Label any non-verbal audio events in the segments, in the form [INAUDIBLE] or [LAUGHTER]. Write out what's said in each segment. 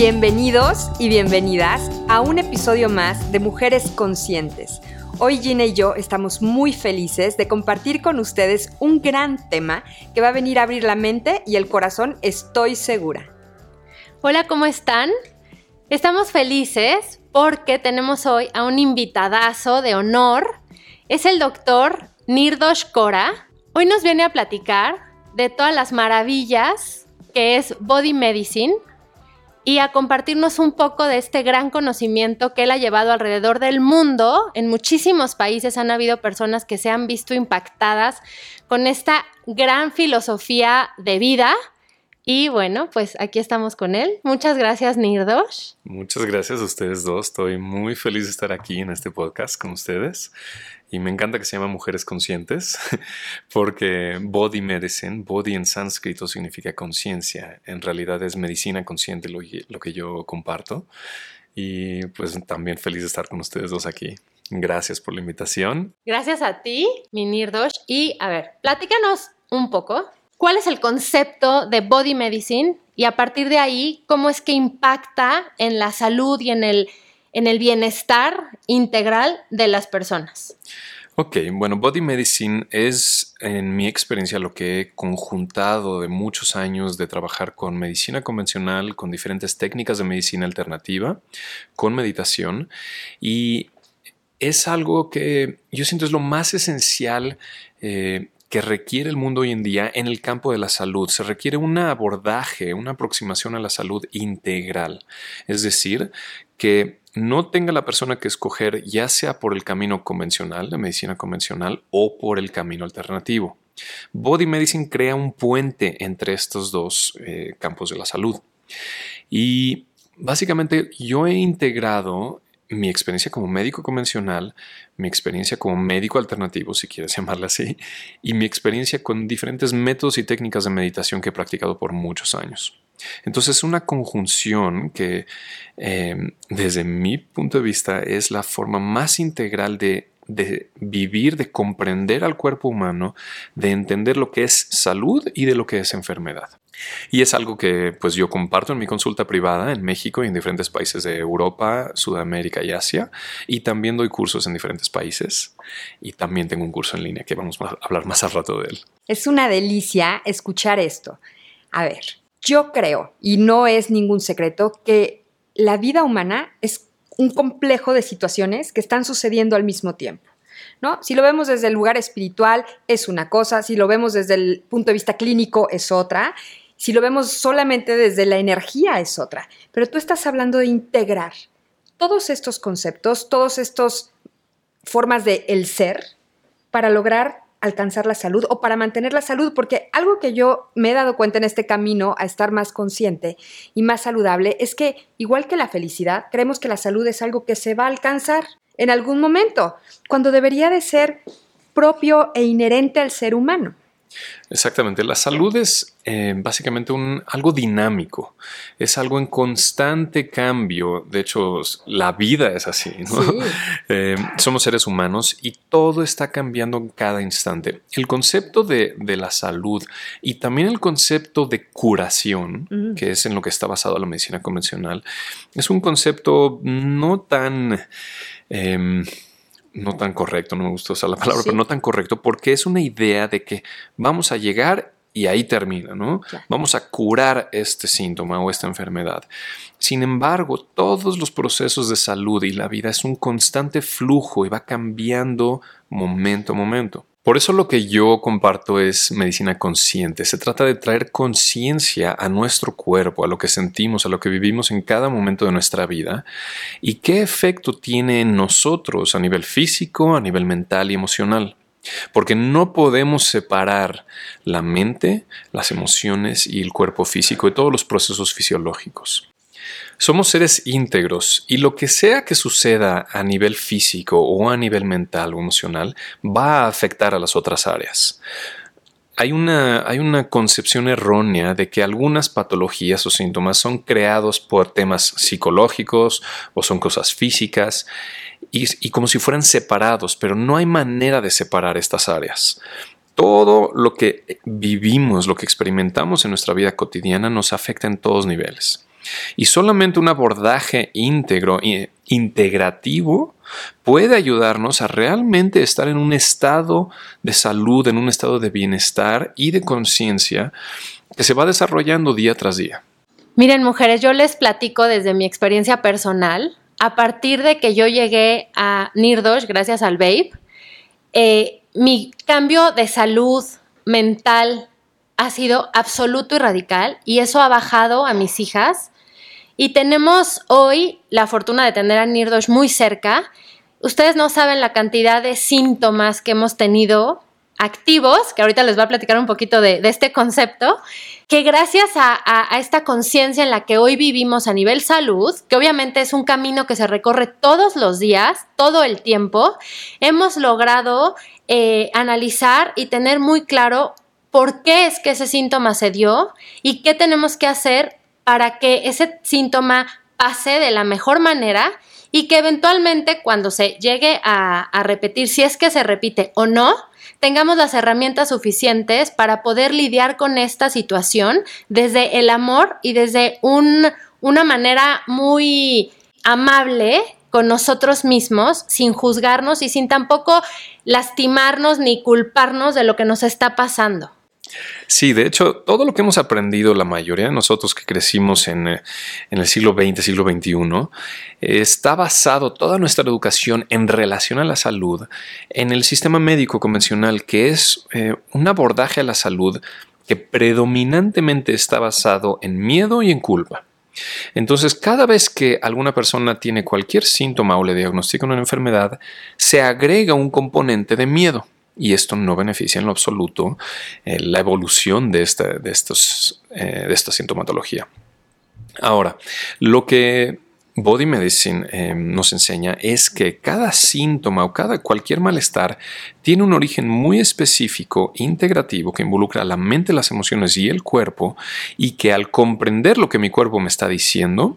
Bienvenidos y bienvenidas a un episodio más de Mujeres Conscientes. Hoy Gina y yo estamos muy felices de compartir con ustedes un gran tema que va a venir a abrir la mente y el corazón, estoy segura. Hola, ¿cómo están? Estamos felices porque tenemos hoy a un invitadazo de honor. Es el doctor Nirdosh Kora. Hoy nos viene a platicar de todas las maravillas que es Body Medicine, y a compartirnos un poco de este gran conocimiento que él ha llevado alrededor del mundo. En muchísimos países han habido personas que se han visto impactadas con esta gran filosofía de vida. Y bueno, pues aquí estamos con él. Muchas gracias, Nirdosh. Muchas gracias a ustedes dos. Estoy muy feliz de estar aquí en este podcast con ustedes. Y me encanta que se llama Mujeres Conscientes, [LAUGHS] porque body medicine, body en sánscrito significa conciencia. En realidad es medicina consciente lo, que yo comparto. Y pues también feliz de estar con ustedes dos aquí. Gracias por la invitación. Gracias a ti, Minirdosh. Y a ver, platícanos un poco. ¿Cuál es el concepto de body medicine? Y a partir de ahí, ¿cómo es que impacta en la salud y en el en el bienestar integral de las personas. Ok, bueno, Body Medicine es en mi experiencia lo que he conjuntado de muchos años de trabajar con medicina convencional, con diferentes técnicas de medicina alternativa, con meditación y es algo que yo siento es lo más esencial eh, que requiere el mundo hoy en día en el campo de la salud. Se requiere un abordaje, una aproximación a la salud integral. Es decir, que no tenga la persona que escoger ya sea por el camino convencional, de medicina convencional, o por el camino alternativo. Body Medicine crea un puente entre estos dos eh, campos de la salud. Y básicamente yo he integrado mi experiencia como médico convencional, mi experiencia como médico alternativo, si quieres [LAUGHS] llamarla así, y mi experiencia con diferentes métodos y técnicas de meditación que he practicado por muchos años. Entonces es una conjunción que em, desde mi punto de vista es la forma más integral de, de, vivir, de comprender al cuerpo humano, de entender lo que es salud y de lo que es enfermedad. Y es algo que pues yo comparto en mi consulta privada en México y en diferentes países de Europa, Sudamérica y Asia. Y también doy cursos en diferentes países. Y también tengo un curso en línea que vamos a hablar más al rato de él. Es una delicia escuchar esto. A ver, yo creo, y no es ningún secreto, que la vida humana es un complejo de situaciones que están sucediendo al mismo tiempo. ¿No? Si lo vemos desde el lugar espiritual es una cosa, si lo vemos desde el punto de vista clínico es otra, si lo vemos solamente desde la energía es otra, pero tú estás hablando de integrar todos estos conceptos, todas estas formas de el ser para lograr alcanzar la salud o para mantener la salud, porque algo que yo me he dado cuenta en este camino a estar más consciente y más saludable es que, igual que la felicidad, creemos que la salud es algo que se va a alcanzar en algún momento, cuando debería de ser propio e inherente al ser humano. Exactamente, la salud es eh, básicamente un, algo dinámico, es algo en constante cambio, de hecho la vida es así, [LAUGHS] eh, somos seres humanos y todo está cambiando en cada instante. El concepto de, la salud y también el concepto de curación, mm. que es en lo que está basado la medicina convencional, es un concepto no tan... Em, no tan correcto, no me gusta usar la palabra, pero no tan correcto, porque es una idea de que vamos a llegar y ahí termina, ¿no? Vamos a curar este síntoma o esta enfermedad. Sin embargo, todos los procesos de salud y la vida es un constante flujo y va cambiando momento a momento. Por eso lo que yo comparto es medicina consciente. Se trata de traer conciencia a nuestro cuerpo, a lo que sentimos, a lo que vivimos en cada momento de nuestra vida y qué efecto tiene en nosotros a nivel físico, a nivel mental y emocional. Porque no podemos separar la mente, las emociones y el cuerpo físico y todos los procesos fisiológicos. Somos seres íntegros y lo que sea que suceda a nivel físico o a nivel mental o emocional va a afectar a las otras áreas. Hay una, hay una, concepción errónea de que algunas patologías o síntomas son creados por temas psicológicos o son cosas físicas y, y como si fueran separados, pero no hay manera de separar estas áreas todo lo que vivimos, lo que experimentamos en nuestra vida cotidiana nos afecta en todos niveles. Y solamente un abordaje íntegro e integrativo puede ayudarnos a realmente estar en un estado de salud, en un estado de bienestar y de conciencia que se va desarrollando día tras día. Miren, mujeres, yo les platico desde mi experiencia personal. A partir de que yo llegué a Nirdosh, gracias al Vape, eh, mi cambio de salud mental ha sido absoluto y radical y eso ha bajado a mis hijas. Y tenemos hoy la fortuna de tener a Nirdosh muy cerca. Ustedes no saben la cantidad de síntomas que hemos tenido activos, que ahorita les voy a platicar un poquito de, este concepto, que gracias a, esta conciencia en la que hoy vivimos a nivel salud, que obviamente es un camino que se recorre todos los días, todo el tiempo, hemos logrado eh, analizar y tener muy claro por qué es que ese síntoma se dio y qué tenemos que hacer para que ese síntoma pase de la mejor manera y que eventualmente cuando se llegue a, repetir, si es que se repite o no, tengamos las herramientas suficientes para poder lidiar con esta situación desde el amor y desde una manera muy amable con nosotros mismos, sin juzgarnos y sin tampoco lastimarnos ni culparnos de lo que nos está pasando. Sí, de hecho, todo lo que hemos aprendido, la mayoría de nosotros que crecimos en, eh, el siglo XX, siglo XXI, está basado toda nuestra educación en relación a la salud en el sistema médico convencional, que es eh, un abordaje a la salud que predominantemente está basado en miedo y en culpa. Entonces, cada vez que alguna persona tiene cualquier síntoma o le diagnostican una enfermedad, se agrega un componente de miedo y esto no beneficia en lo absoluto eh, la evolución de esta, de, estos, eh, de esta sintomatología. Ahora, lo que Body Medicine eh, nos enseña es que cada síntoma o cada cualquier malestar tiene un origen muy específico, integrativo, que involucra la mente, las emociones y el cuerpo, y que al comprender lo que mi cuerpo me está diciendo,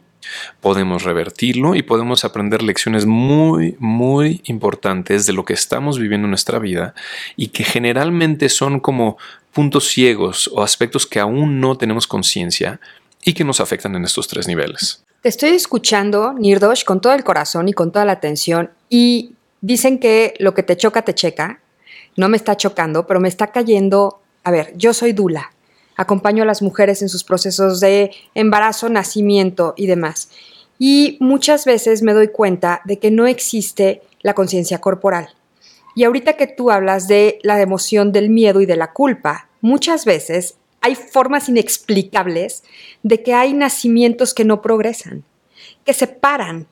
podemos revertirlo y podemos aprender lecciones muy, muy importantes de lo que estamos viviendo en nuestra vida y que generalmente son como puntos ciegos o aspectos que aún no tenemos conciencia y que nos afectan en estos tres niveles. Te estoy escuchando, Nirdosh, con todo el corazón y con toda la atención y dicen que lo que te choca, te checa. No me está chocando, pero me está cayendo. A ver, yo soy Dula acompaño a las mujeres en sus procesos de embarazo, nacimiento y demás. Y muchas veces me doy cuenta de que no existe la conciencia corporal. Y ahorita que tú hablas de la emoción del miedo y de la culpa, muchas veces hay formas inexplicables de que hay nacimientos que no progresan, que se paran.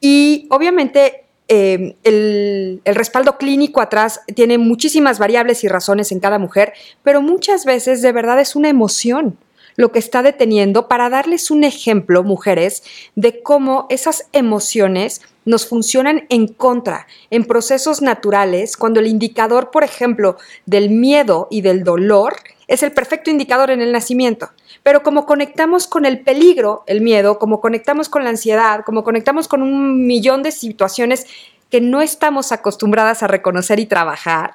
Y obviamente Em, el, el, respaldo clínico atrás tiene muchísimas variables y razones en cada mujer, pero muchas veces de verdad es una emoción lo que está deteniendo para darles un ejemplo, mujeres, de cómo esas emociones nos funcionan en contra, en procesos naturales, cuando el indicador, por ejemplo, del miedo y del dolor es el perfecto indicador en el nacimiento. Pero como conectamos con el peligro, el miedo, como conectamos con la ansiedad, como conectamos con un millón de situaciones que no estamos acostumbradas a reconocer y trabajar,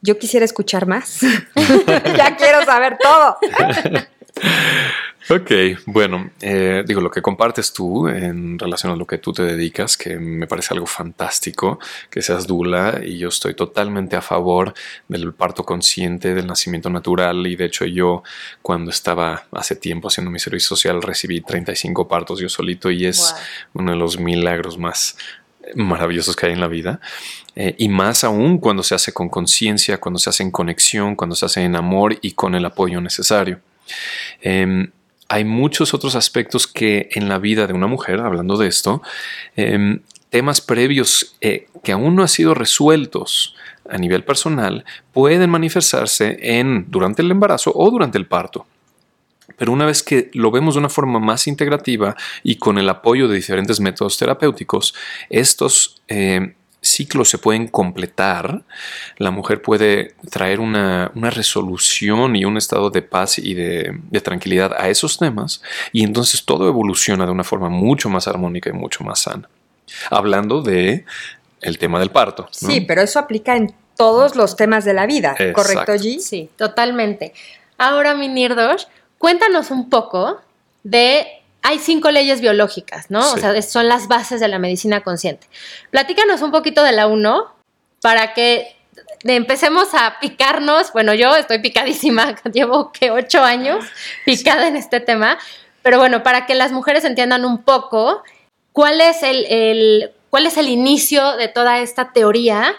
yo quisiera escuchar más. [LAUGHS] ya quiero saber todo. [LAUGHS] Ok, bueno, eh, digo, lo que compartes tú en relación a lo que tú te dedicas, que me parece algo fantástico, que seas dula, y yo estoy totalmente a favor del parto consciente, del nacimiento natural, y de hecho yo cuando estaba hace tiempo haciendo mi servicio social recibí 35 partos yo solito, y es uno de los milagros más maravillosos que hay en la vida, eh, y más aún cuando se hace con conciencia, cuando se hace en conexión, cuando se hace en amor y con el apoyo necesario. Em, hay muchos otros aspectos que en la vida de una mujer, hablando de esto, em, temas previos eh, que aún no han sido resueltos a nivel personal, pueden manifestarse en durante el embarazo o durante el parto. Pero una vez que lo vemos de una forma más integrativa y con el apoyo de diferentes métodos terapéuticos, estos eh, ciclos se pueden completar, la mujer puede traer una, resolución y un estado de paz y de, tranquilidad a esos temas, y entonces todo evoluciona de una forma mucho más armónica y mucho más sana. Hablando de el tema del parto. Sí, pero eso aplica en todos los temas de la vida, ¿correcto, G? Sí, totalmente. Ahora, mi Nirdosh, cuéntanos un poco de hay cinco leyes biológicas, ¿no? O sea, son las bases de la medicina consciente. Platícanos un poquito de la uno para que empecemos a picarnos. Bueno, yo estoy picadísima, [LAUGHS] llevo que ocho años picada en este tema, pero bueno, para que las mujeres entiendan un poco cuál es el, cuál es el inicio de toda esta teoría,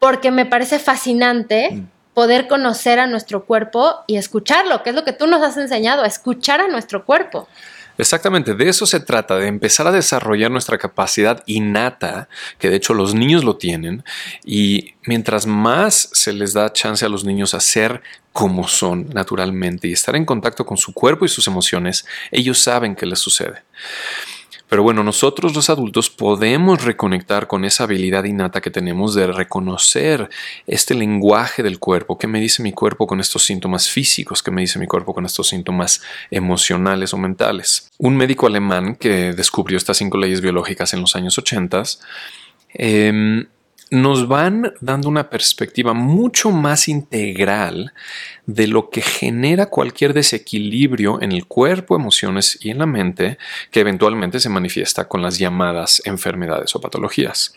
porque me parece fascinante. Mm. poder conocer a nuestro cuerpo y escucharlo, que es lo que tú nos has enseñado, a escuchar a nuestro cuerpo. Exactamente, de eso se trata, de empezar a desarrollar nuestra capacidad innata, que de hecho los niños lo tienen, y mientras más se les da chance a los niños a ser como son naturalmente y estar en contacto con su cuerpo y sus emociones, ellos saben qué les sucede. Pero bueno, nosotros los adultos podemos reconectar con esa habilidad innata que tenemos de reconocer este lenguaje del cuerpo, qué me dice mi cuerpo con estos síntomas físicos, qué me dice mi cuerpo con estos síntomas emocionales o mentales. Un médico alemán que descubrió estas cinco leyes biológicas en los años 80 nos van dando una perspectiva mucho más integral de lo que genera cualquier desequilibrio en el cuerpo, emociones y en la mente que eventualmente se manifiesta con las llamadas enfermedades o patologías.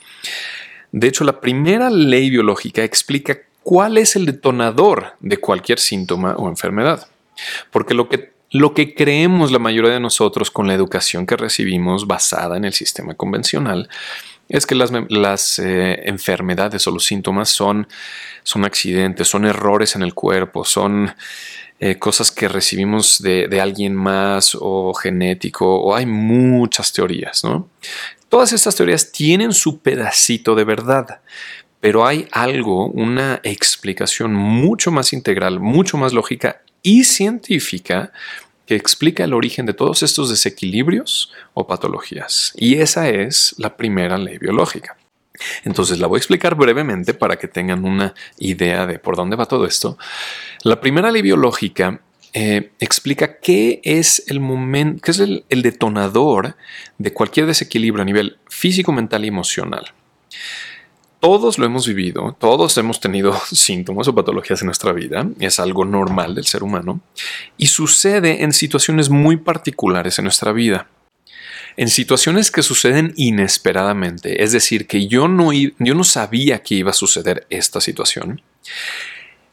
De hecho, la primera ley biológica explica cuál es el detonador de cualquier síntoma o enfermedad. Porque lo que lo que creemos la mayoría de nosotros con la educación que recibimos basada en el sistema convencional es que las, eh, enfermedades o los síntomas son, son accidentes, son errores en el cuerpo, son eh, cosas que recibimos de, alguien más o genético, o hay muchas teorías, ¿no? Todas estas teorías tienen su pedacito de verdad, pero hay algo, una explicación mucho más integral, mucho más lógica y científica que explica el origen de todos estos desequilibrios o patologías. Y esa es la primera ley biológica. Entonces la voy a explicar brevemente para que tengan una idea de por dónde va todo esto. La primera ley biológica eh, explica qué es el momento, qué es el detonador de cualquier desequilibrio a nivel físico, mental y emocional. Todos lo hemos vivido, todos hemos tenido [LAUGHS] síntomas o patologías en nuestra vida, es algo normal del ser humano, y sucede en situaciones muy particulares en nuestra vida. En situaciones que suceden inesperadamente, es decir, que yo no, yo no sabía que iba a suceder esta situación.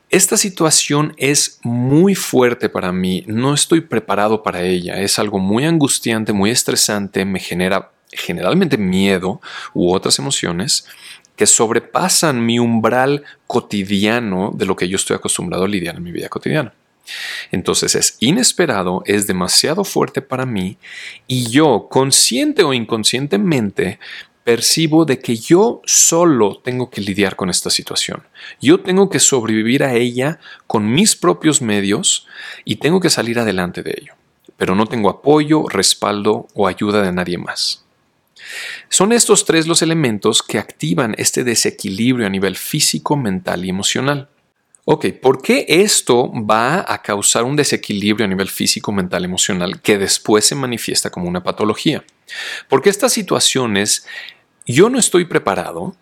Esta situación es muy fuerte para mí, no estoy preparado para ella, es algo muy angustiante, muy estresante, me genera generalmente miedo u otras emociones que sobrepasan mi umbral cotidiano de lo que yo estoy acostumbrado a lidiar en mi vida cotidiana. Entonces es inesperado, es demasiado fuerte para mí y yo, consciente o inconscientemente, percibo de que yo solo tengo que lidiar con esta situación. Yo tengo que sobrevivir a ella con mis propios medios y tengo que salir adelante de ello. Pero no tengo apoyo, respaldo o ayuda de nadie más. Son estos tres los elementos que activan este desequilibrio a nivel físico, mental y emocional. Ok, ¿por qué esto va a causar un desequilibrio a nivel físico, mental, emocional que después se manifiesta como una patología? Porque estas situaciones yo no estoy preparado,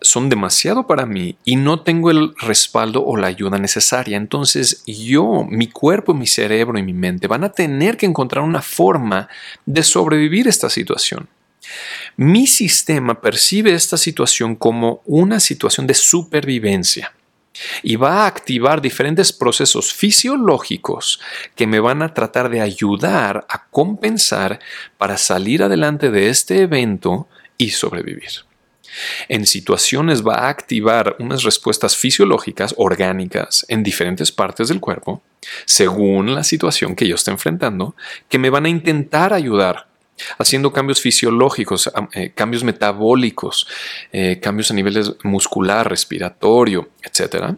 son demasiado para mí y no tengo el respaldo o la ayuda necesaria. Entonces yo, mi cuerpo, mi cerebro y mi mente van a tener que encontrar una forma de sobrevivir esta situación. Mi sistema percibe esta situación como una situación de supervivencia y va a activar diferentes procesos fisiológicos que me van a tratar de ayudar a compensar para salir adelante de este evento y sobrevivir. En situaciones va a activar unas respuestas fisiológicas orgánicas en diferentes partes del cuerpo, según la situación que yo esté enfrentando, que me van a intentar ayudar haciendo cambios fisiológicos, eh, cambios metabólicos, eh, cambios a niveles muscular, respiratorio, etc.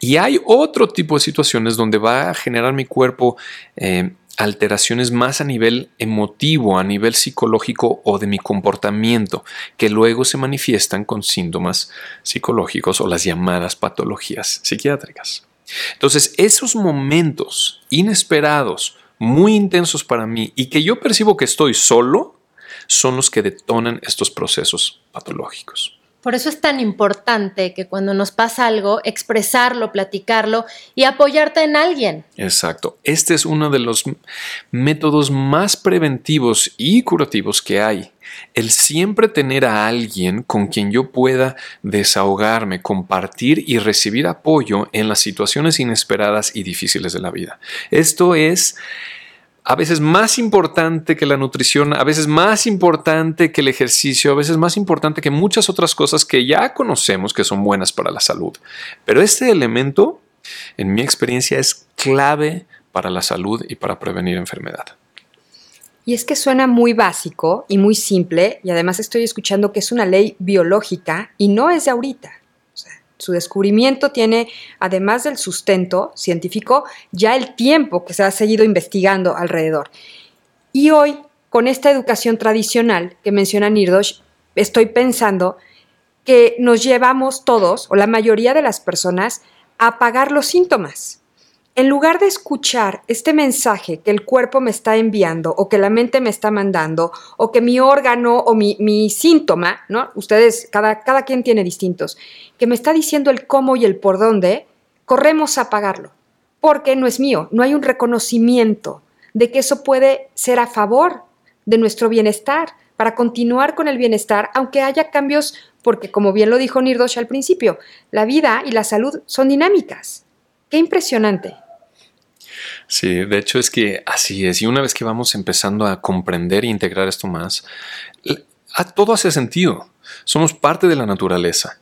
Y hay otro tipo de situaciones donde va a generar mi cuerpo eh, alteraciones más a nivel emotivo, a nivel psicológico o de mi comportamiento, que luego se manifiestan con síntomas psicológicos o las llamadas patologías psiquiátricas. Entonces, esos momentos inesperados, muy intensos para mí y que yo percibo que estoy solo, son los que detonan estos procesos patológicos. Por eso es tan importante que cuando nos pasa algo, expresarlo, platicarlo y apoyarte en alguien. Exacto. Este es uno de los métodos más preventivos y curativos que hay. El siempre tener a alguien con quien yo pueda desahogarme, compartir y recibir apoyo en las situaciones inesperadas y difíciles de la vida. Esto es a veces más importante que la nutrición, a veces más importante que el ejercicio, a veces más importante que muchas otras cosas que ya conocemos que son buenas para la salud. Pero este elemento, en mi experiencia, es clave para la salud y para prevenir enfermedad. Y es que suena muy básico y muy simple, y además estoy escuchando que es una ley biológica y no es de ahorita. Su descubrimiento tiene, además del sustento científico, ya el tiempo que se ha seguido investigando alrededor. Y hoy, con esta educación tradicional que menciona Nirdosh, estoy pensando que nos llevamos todos, o la mayoría de las personas, a apagar los síntomas en lugar de escuchar este mensaje que el cuerpo me está enviando o que la mente me está mandando o que mi órgano o mi, síntoma, ¿no? Ustedes, cada, cada quien tiene distintos, que me está diciendo el cómo y el por dónde, corremos a apagarlo, porque no es mío, no hay un reconocimiento de que eso puede ser a favor de nuestro bienestar, para continuar con el bienestar, aunque haya cambios, porque como bien lo dijo Nirdosh al principio, la vida y la salud son dinámicas. Qué impresionante. Sí, de hecho es que así es. Y una vez que vamos empezando a comprender e integrar esto más, todo hace sentido. Somos parte de la naturaleza.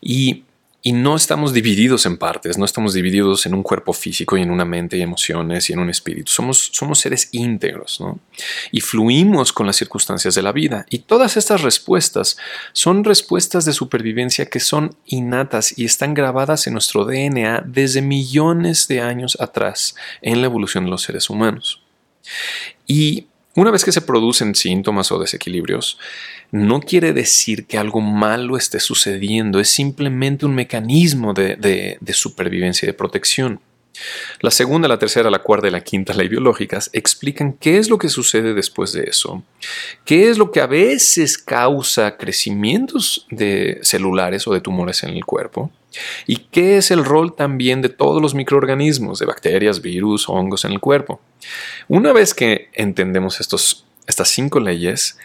Y y no estamos divididos en partes, no estamos divididos en un cuerpo físico y en una mente y emociones y en un espíritu. Somos, somos seres íntegros, ¿no? Y fluimos con las circunstancias de la vida. Y todas estas respuestas son respuestas de supervivencia que son innatas y están grabadas en nuestro DNA desde millones de años atrás en la evolución de los seres humanos. Y una vez que se producen síntomas o desequilibrios, no quiere decir que algo malo esté sucediendo, es simplemente un mecanismo de, supervivencia y de protección. La segunda, la tercera, la cuarta y la quinta ley biológicas explican qué es lo que sucede después de eso, qué es lo que a veces causa crecimientos de celulares o de tumores en el cuerpo y qué es el rol también de todos los microorganismos, de bacterias, virus, hongos en el cuerpo. Una vez que entendemos estos, estas cinco leyes,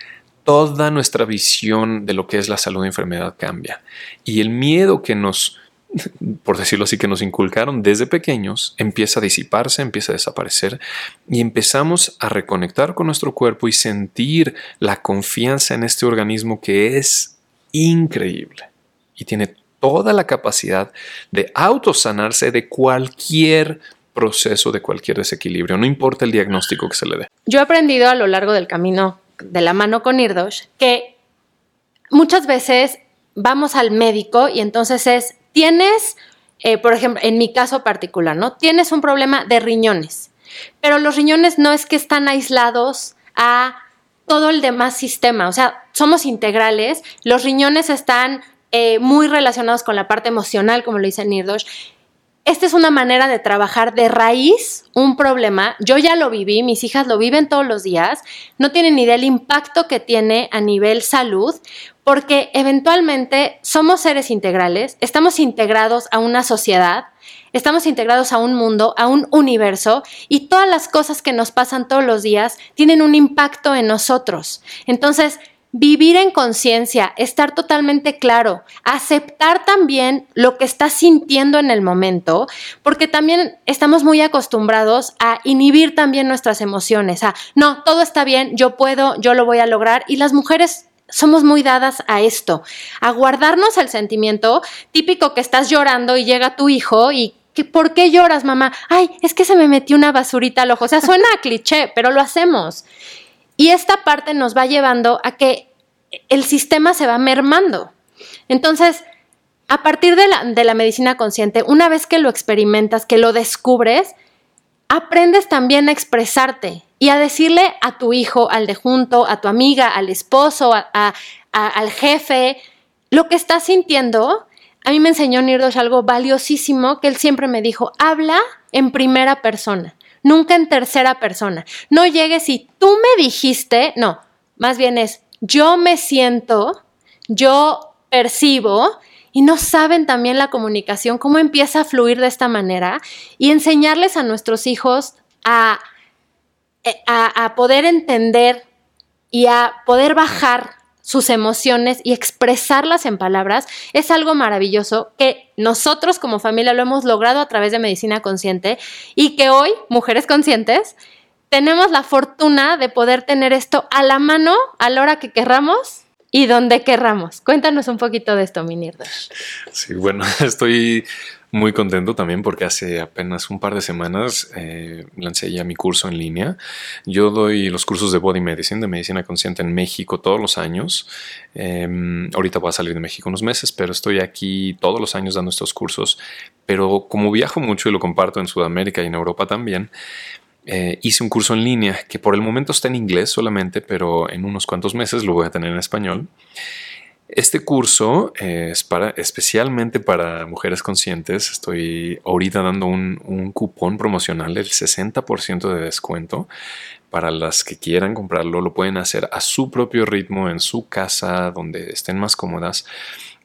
toda nuestra visión de lo que es la salud y enfermedad cambia. Y el miedo que nos, [LAUGHS] por decirlo así, que nos inculcaron desde pequeños, empieza a disiparse, empieza a desaparecer y empezamos a reconectar con nuestro cuerpo y sentir la confianza en este organismo que es increíble y tiene toda la capacidad de autosanarse de cualquier proceso, de cualquier desequilibrio, no importa el diagnóstico que se le dé. Yo he aprendido a lo largo del camino de la mano con Irdosh, que muchas veces vamos al médico y entonces es, tienes, eh, por ejemplo, en mi caso particular, ¿no? Tienes un problema de riñones, pero los riñones no es que están aislados a todo el demás sistema, o sea, somos integrales, los riñones están eh, muy relacionados con la parte emocional, como lo dice Nirdosh, esta es una manera de trabajar de raíz un problema. Yo ya lo viví, mis hijas lo viven todos los días, no tienen idea del impacto que tiene a nivel salud, porque eventualmente somos seres integrales, estamos integrados a una sociedad, estamos integrados a un mundo, a un universo, y todas las cosas que nos pasan todos los días tienen un impacto en nosotros. Entonces, vivir en conciencia, estar totalmente claro, aceptar también lo que estás sintiendo en el momento, porque también estamos muy acostumbrados a inhibir también nuestras emociones, a, no, todo está bien, yo puedo, yo lo voy a lograr, y las mujeres somos muy dadas a esto, a guardarnos el sentimiento típico que estás llorando y llega tu hijo y ¿por qué lloras, mamá? Ay, es que se me metió una basurita al ojo. O sea, suena a cliché, pero lo hacemos. Y esta parte nos va llevando a que el sistema se va mermando. Entonces, a partir de la, de la medicina consciente, una vez que lo experimentas, que lo descubres, aprendes también a expresarte y a decirle a tu hijo, al de junto, a tu amiga, al esposo, al jefe, lo que estás sintiendo. A mí me enseñó Nirdosh algo valiosísimo que él siempre me dijo, habla en primera persona, nunca en tercera persona. No llegues y tú me dijiste, no, más bien es, yo me siento, yo percibo y no saben también la comunicación, cómo empieza a fluir de esta manera y enseñarles a nuestros hijos a, eh, a, poder entender y a poder bajar sus emociones y expresarlas en palabras es algo maravilloso que nosotros como familia lo hemos logrado a través de medicina consciente y que hoy, mujeres conscientes, tenemos la fortuna de poder tener esto a la mano a la hora que querramos y donde querramos. Cuéntanos un poquito de esto, Minirda. Sí, bueno, [LAUGHS] estoy muy contento también porque hace apenas un par de semanas eh, lancé ya mi curso en línea. Yo doy los cursos de Body Medicine, de medicina consciente en México todos los años. Em, ahorita voy a salir de México unos meses, pero estoy aquí todos los años dando estos cursos. Pero como viajo mucho y lo comparto en Sudamérica y en Europa también, eh, hice un curso en línea que por el momento está en inglés solamente, pero en unos cuantos meses lo voy a tener en español. Este curso eh, es para, especialmente para mujeres conscientes. Estoy ahorita dando un, un cupón promocional del 60% de descuento. Para las que quieran comprarlo, lo pueden hacer a su propio ritmo, en su casa, donde estén más cómodas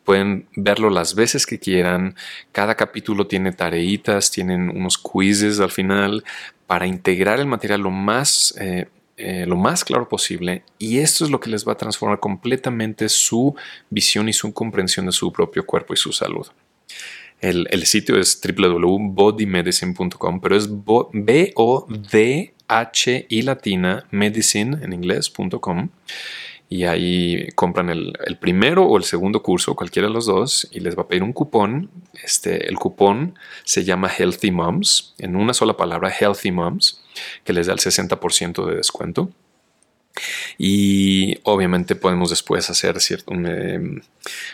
pueden verlo las veces que quieran. Cada capítulo tiene tareitas, tienen unos quizzes al final para integrar el material lo más, eh, eh, lo más claro posible y esto es lo que les va a transformar completamente su visión y su comprensión de su propio cuerpo y su salud. El, sitio es www.bodymedicine.com, pero es B-O-D-H y latina medicine en inglés.com y ahí compran el, primero o el segundo curso, cualquiera de los dos, y les va a pedir un cupón. Este, el cupón se llama Healthy Moms, en una sola palabra, Healthy Moms, que les da el 60% de descuento. Y obviamente podemos después hacer cierto, em,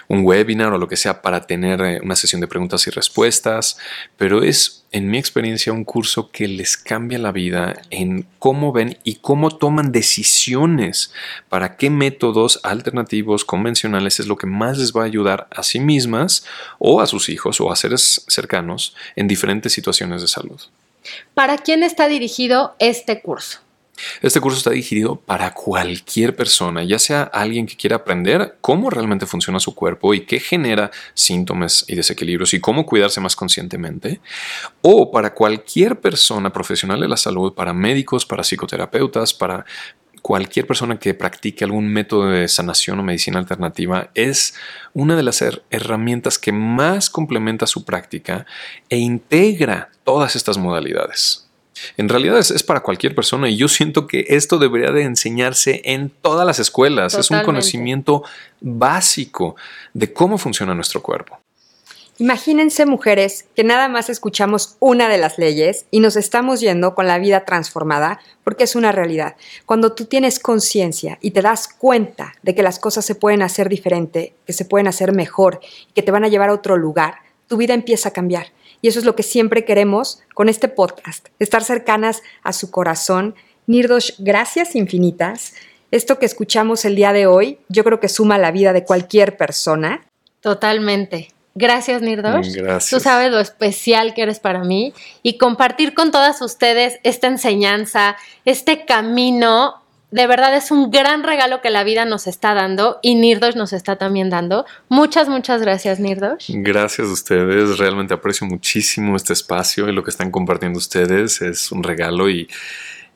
un, webinar o lo que sea para tener eh, una sesión de preguntas y respuestas, pero es en mi experiencia un curso que les cambia la vida en cómo ven y cómo toman decisiones para qué métodos alternativos convencionales es lo que más les va a ayudar a sí mismas o a sus hijos o a seres cercanos en diferentes situaciones de salud. ¿Para quién está dirigido este curso? Este curso está dirigido para cualquier persona, ya sea alguien que quiera aprender cómo realmente funciona su cuerpo y qué genera síntomas y desequilibrios y cómo cuidarse más conscientemente, o para cualquier persona profesional de la salud, para médicos, para psicoterapeutas, para cualquier persona que practique algún método de sanación o medicina alternativa es una de las herramientas que más complementa su práctica e integra todas estas modalidades. En realidad es, para cualquier persona y yo siento que esto debería de enseñarse en todas las escuelas. Es un conocimiento básico de cómo funciona nuestro cuerpo. Imagínense mujeres que nada más escuchamos una de las leyes y nos estamos yendo con la vida transformada porque es una realidad. Cuando tú tienes conciencia y te das cuenta de que las cosas se pueden hacer diferente, que se pueden hacer mejor y que te van a llevar a otro lugar, tu vida empieza a cambiar. Y eso es lo que siempre queremos con este podcast, estar cercanas a su corazón. Nirdosh, gracias infinitas. Esto que escuchamos el día de hoy, yo creo que suma la vida de cualquier persona. Totalmente. Gracias, Nirdosh. Gracias. Tú sabes lo especial que eres para mí y compartir con todas ustedes esta enseñanza, este camino de verdad es un gran regalo que la vida nos está dando y Nirdos nos está también dando. Muchas, muchas gracias, Nirdos. Gracias a ustedes. Realmente aprecio muchísimo este espacio y lo que están compartiendo ustedes. Es un regalo y,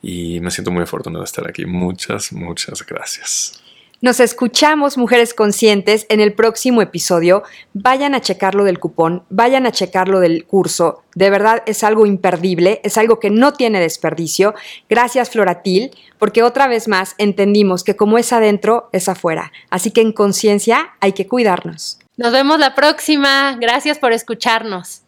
y me siento muy afortunado de estar aquí. Muchas, muchas gracias. Nos escuchamos, mujeres conscientes, en el próximo episodio. Vayan a checar lo del cupón, vayan a checar lo del curso. De verdad es algo imperdible, es algo que no tiene desperdicio. Gracias, Floratil, porque otra vez más entendimos que como es adentro, es afuera. Así que en conciencia hay que cuidarnos. Nos vemos la próxima. Gracias por escucharnos.